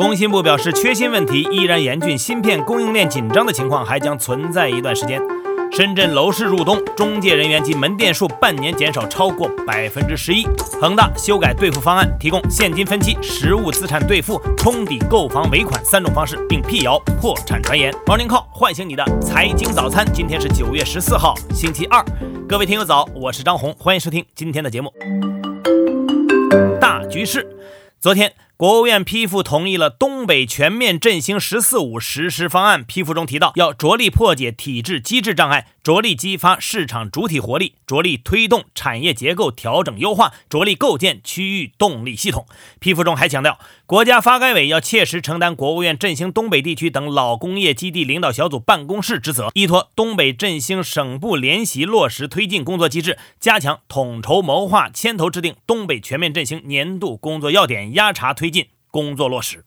工信部表示，缺芯问题依然严峻，芯片供应链紧张的情况还将存在一段时间。深圳楼市入冬，中介人员及门店数半年减少超过百分之十一。恒大修改兑付方案，提供现金分期、实物资产兑付、冲抵购房尾款三种方式，并辟谣破产传言。Morning Call 唤醒你的财经早餐，今天是九月十四号，星期二。各位听友早，我是张红，欢迎收听今天的节目。大局势，昨天。国务院批复同意了东北全面振兴“十四五”实施方案。批复中提到，要着力破解体制机制障碍，着力激发市场主体活力，着力推动产业结构调整优化，着力构建区域动力系统。批复中还强调，国家发改委要切实承担国务院振兴东北地区等老工业基地领导小组办公室职责，依托东北振兴省部联席落实推进工作机制，加强统筹谋划，牵头制定东北全面振兴年度工作要点，压查推。进工作落实。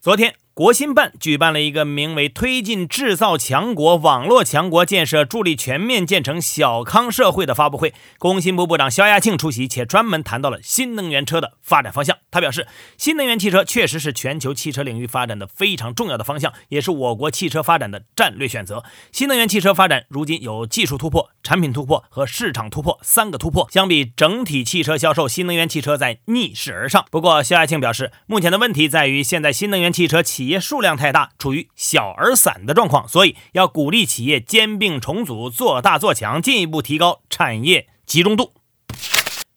昨天。国新办举办了一个名为“推进制造强国、网络强国建设，助力全面建成小康社会”的发布会，工信部部长肖亚庆出席，且专门谈到了新能源车的发展方向。他表示，新能源汽车确实是全球汽车领域发展的非常重要的方向，也是我国汽车发展的战略选择。新能源汽车发展如今有技术突破、产品突破和市场突破三个突破，相比整体汽车销售，新能源汽车在逆势而上。不过，肖亚庆表示，目前的问题在于现在新能源汽车企企业数量太大，处于小而散的状况，所以要鼓励企业兼并重组，做大做强，进一步提高产业集中度。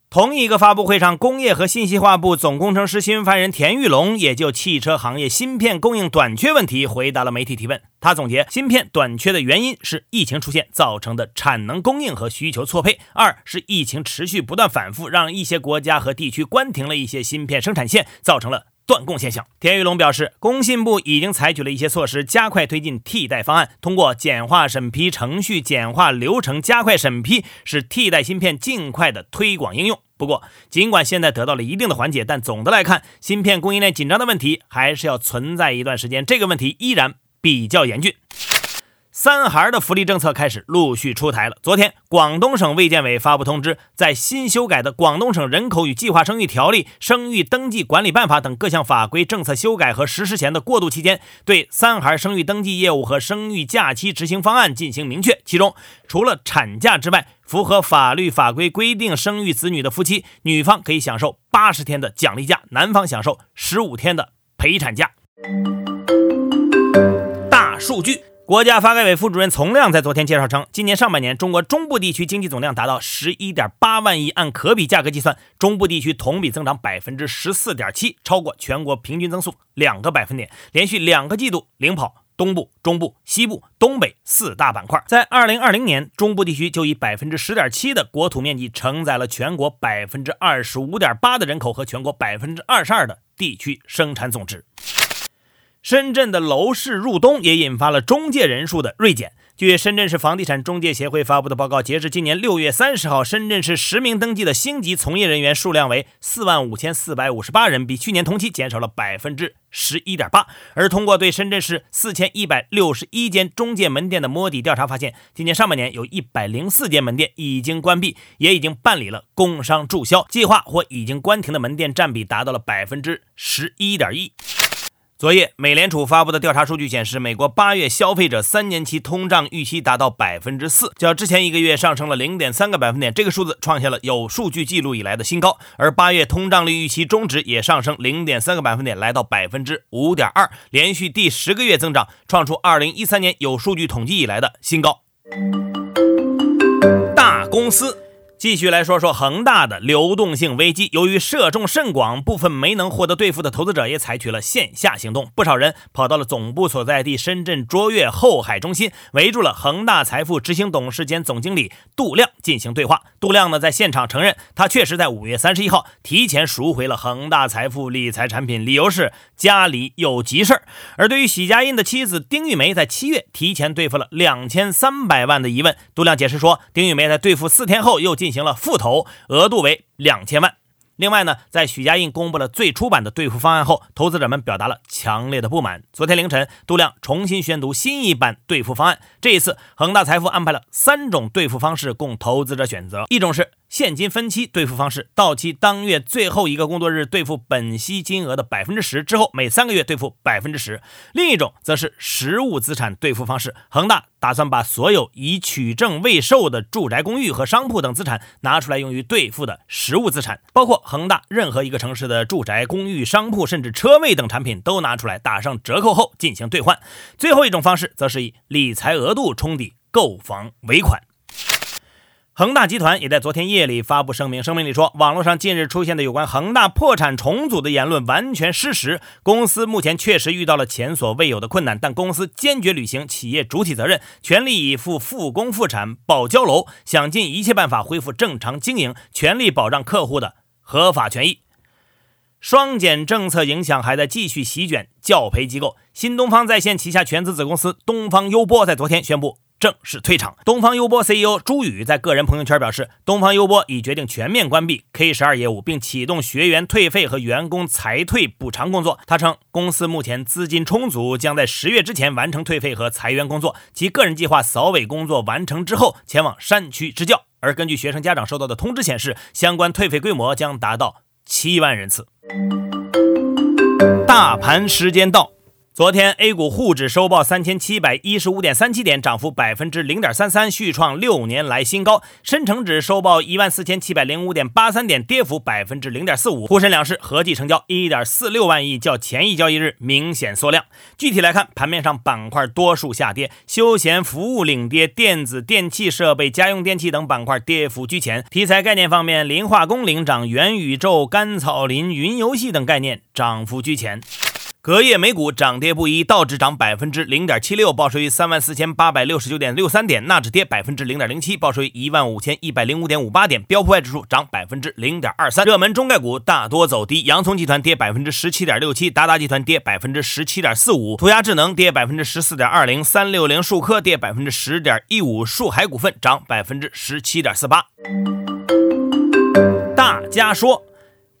同一个发布会上，工业和信息化部总工程师新闻发言人田玉龙也就汽车行业芯片供应短缺问题回答了媒体提问。他总结，芯片短缺的原因是疫情出现造成的产能供应和需求错配；二是疫情持续不断反复，让一些国家和地区关停了一些芯片生产线，造成了。断供现象，田玉龙表示，工信部已经采取了一些措施，加快推进替代方案，通过简化审批程序、简化流程、加快审批，使替代芯片尽快的推广应用。不过，尽管现在得到了一定的缓解，但总的来看，芯片供应链紧张的问题还是要存在一段时间，这个问题依然比较严峻。三孩的福利政策开始陆续出台了。昨天，广东省卫健委发布通知，在新修改的《广东省人口与计划生育条例》《生育登记管理办法》等各项法规政策修改和实施前的过渡期间，对三孩生育登记业务和生育假期执行方案进行明确。其中，除了产假之外，符合法律法规规定生育子女的夫妻，女方可以享受八十天的奖励假，男方享受十五天的陪产假。大数据。国家发改委副主任丛亮在昨天介绍称，今年上半年中国中部地区经济总量达到十一点八万亿，按可比价格计算，中部地区同比增长百分之十四点七，超过全国平均增速两个百分点，连续两个季度领跑东部、中部、西部、东北四大板块。在二零二零年，中部地区就以百分之十点七的国土面积承载了全国百分之二十五点八的人口和全国百分之二十二的地区生产总值。深圳的楼市入冬也引发了中介人数的锐减。据深圳市房地产中介协会发布的报告，截至今年六月三十号，深圳市实名登记的星级从业人员数量为四万五千四百五十八人，比去年同期减少了百分之十一点八。而通过对深圳市四千一百六十一间中介门店的摸底调查发现，今年上半年有一百零四间门店已经关闭，也已经办理了工商注销计划或已经关停的门店占比达到了百分之十一点一。昨夜，美联储发布的调查数据显示，美国八月消费者三年期通胀预期达到百分之四，较之前一个月上升了零点三个百分点，这个数字创下了有数据记录以来的新高。而八月通胀率预期中值也上升零点三个百分点，来到百分之五点二，连续第十个月增长，创出二零一三年有数据统计以来的新高。大公司。继续来说说恒大的流动性危机。由于涉众甚广，部分没能获得兑付的投资者也采取了线下行动，不少人跑到了总部所在地深圳卓越后海中心，围住了恒大财富执行董事兼总经理杜亮进行对话。杜亮呢，在现场承认，他确实在五月三十一号提前赎回了恒大财富理财产品，理由是家里有急事儿。而对于许家印的妻子丁玉梅在七月提前兑付了两千三百万的疑问，杜亮解释说，丁玉梅在兑付四天后又进。行了复投，额度为两千万。另外呢，在许家印公布了最初版的兑付方案后，投资者们表达了强烈的不满。昨天凌晨，杜亮重新宣读新一版兑付方案。这一次，恒大财富安排了三种兑付方式供投资者选择：一种是现金分期兑付方式，到期当月最后一个工作日兑付本息金额的百分之十，之后每三个月兑付百分之十。另一种则是实物资产兑付方式，恒大打算把所有已取证未售的住宅、公寓和商铺等资产拿出来用于兑付的实物资产，包括恒大任何一个城市的住宅、公寓、商铺，甚至车位等产品都拿出来打上折扣后进行兑换。最后一种方式则是以理财额度冲抵购房尾款。恒大集团也在昨天夜里发布声明，声明里说，网络上近日出现的有关恒大破产重组的言论完全失实。公司目前确实遇到了前所未有的困难，但公司坚决履行企业主体责任，全力以赴复工复产、保交楼，想尽一切办法恢复正常经营，全力保障客户的合法权益。双减政策影响还在继续席卷教培机构，新东方在线旗下全资子公司东方优播在昨天宣布。正式退场。东方优播 CEO 朱宇在个人朋友圈表示，东方优播已决定全面关闭 K 十二业务，并启动学员退费和员工裁退补偿工作。他称，公司目前资金充足，将在十月之前完成退费和裁员工作。其个人计划扫尾工作完成之后，前往山区支教。而根据学生家长收到的通知显示，相关退费规模将达到七万人次。大盘时间到。昨天，A 股沪指收报三千七百一十五点三七点，涨幅百分之零点三三，续创六年来新高。深成指收报一万四千七百零五点八三点，跌幅百分之零点四五。沪深两市合计成交一点四六万亿，较前一交易日明显缩量。具体来看，盘面上板块多数下跌，休闲服务领跌，电子、电器设备、家用电器等板块跌幅居前。题材概念方面，磷化工领涨，元宇宙、甘草林、云游戏等概念涨幅居前。隔夜美股涨跌不一，道指涨百分之零点七六，报收于三万四千八百六十九点六三点；纳指跌百分之零点零七，报收于一万五千一百零五点五八点；标普外指数涨百分之零点二三。热门中概股大多走低，洋葱集团跌百分之十七点六七，达达集团跌百分之十七点四五，涂鸦智能跌百分之十四点二零，三六零数科跌百分之十点一五，树海股份涨百分之十七点四八。大家说，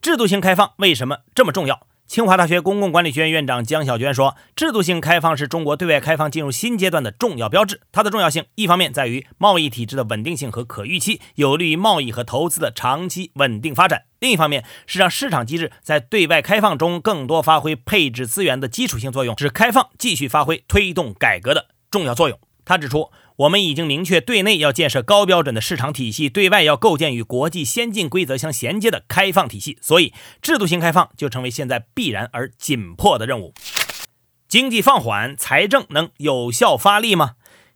制度性开放为什么这么重要？清华大学公共管理学院院长江晓娟说：“制度性开放是中国对外开放进入新阶段的重要标志。它的重要性，一方面在于贸易体制的稳定性和可预期，有利于贸易和投资的长期稳定发展；另一方面是让市场机制在对外开放中更多发挥配置资源的基础性作用，使开放继续发挥推动改革的重要作用。”他指出。我们已经明确，对内要建设高标准的市场体系，对外要构建与国际先进规则相衔接的开放体系。所以，制度性开放就成为现在必然而紧迫的任务。经济放缓，财政能有效发力吗？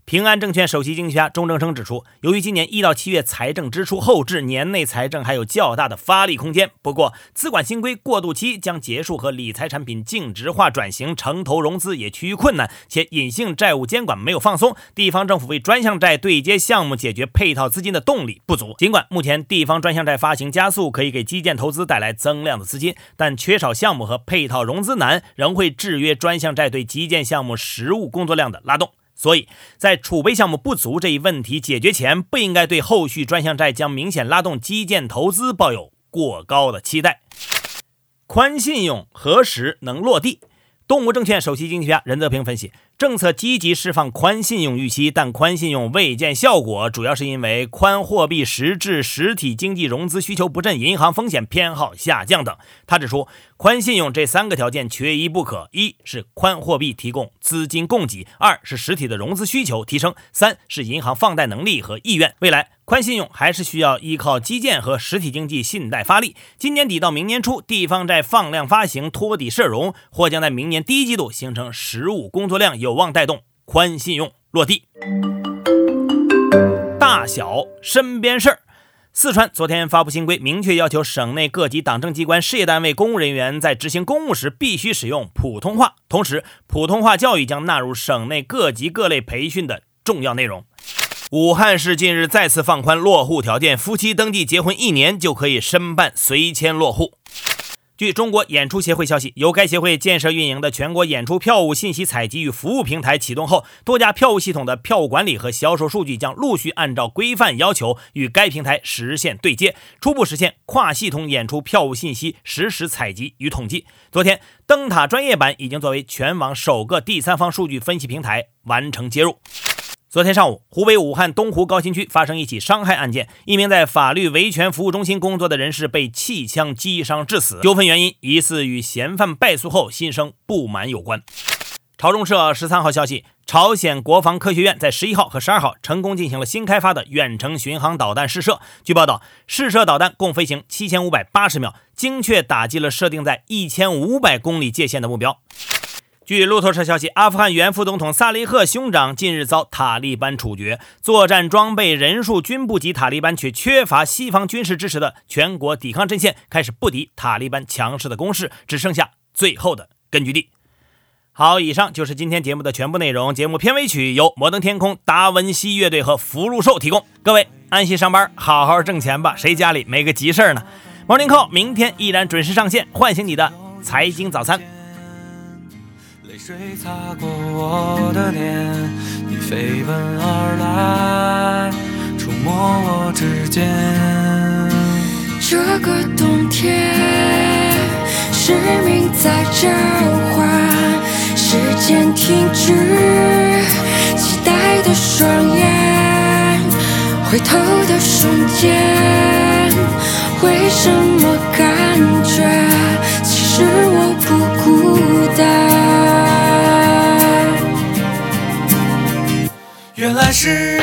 平安证券首席经济学家钟正生指出，由于今年一到七月财政支出后置，年内财政还有较大的发力空间。不过，资管新规过渡期将结束，和理财产品净值化转型、城投融资也趋于困难，且隐性债务监管没有放松，地方政府为专项债对接项目解决配套资金的动力不足。尽管目前地方专项债发行加速，可以给基建投资带来增量的资金，但缺少项目和配套融资难，仍会制约专项债对基建项目实务工作量的拉动。所以在储备项目不足这一问题解决前，不应该对后续专项债将明显拉动基建投资抱有过高的期待。宽信用何时能落地？东吴证券首席经济学家任泽平分析。政策积极释放宽信用预期，但宽信用未见效果，主要是因为宽货币实质实体经济融资需求不振、银行风险偏好下降等。他指出，宽信用这三个条件缺一不可：一是宽货币提供资金供给；二是实体的融资需求提升；三是银行放贷能力和意愿。未来宽信用还是需要依靠基建和实体经济信贷发力。今年底到明年初，地方债放量发行、托底涉融，或将在明年第一季度形成实物工作量。有望带动宽信用落地。大小身边事儿，四川昨天发布新规，明确要求省内各级党政机关、事业单位公务人员在执行公务时必须使用普通话，同时普通话教育将纳入省内各级各类培训的重要内容。武汉市近日再次放宽落户条件，夫妻登记结婚一年就可以申办随迁落户。据中国演出协会消息，由该协会建设运营的全国演出票务信息采集与服务平台启动后，多家票务系统的票务管理和销售数据将陆续按照规范要求与该平台实现对接，初步实现跨系统演出票务信息实时采集与统计。昨天，灯塔专业版已经作为全网首个第三方数据分析平台完成接入。昨天上午，湖北武汉东湖高新区发生一起伤害案件，一名在法律维权服务中心工作的人士被气枪击伤致死。纠纷原因疑似与嫌犯败诉后心生不满有关。朝中社十三号消息，朝鲜国防科学院在十一号和十二号成功进行了新开发的远程巡航导弹试射。据报道，试射导弹共飞行七千五百八十秒，精确打击了设定在一千五百公里界限的目标。据路透社消息，阿富汗原副总统萨利赫兄长近日遭塔利班处决。作战装备、人数均不及塔利班，却缺乏西方军事支持的全国抵抗阵线开始不敌塔利班强势的攻势，只剩下最后的根据地。好，以上就是今天节目的全部内容。节目片尾曲由摩登天空、达文西乐队和福禄寿提供。各位安心上班，好好挣钱吧，谁家里没个急事儿呢？Morning Call 明天依然准时上线，唤醒你的财经早餐。泪水擦过我的脸，你飞奔而来，触摸我指尖。这个冬天，使命在召唤，时间停止，期待的双眼，回头的瞬间，为什么感觉是。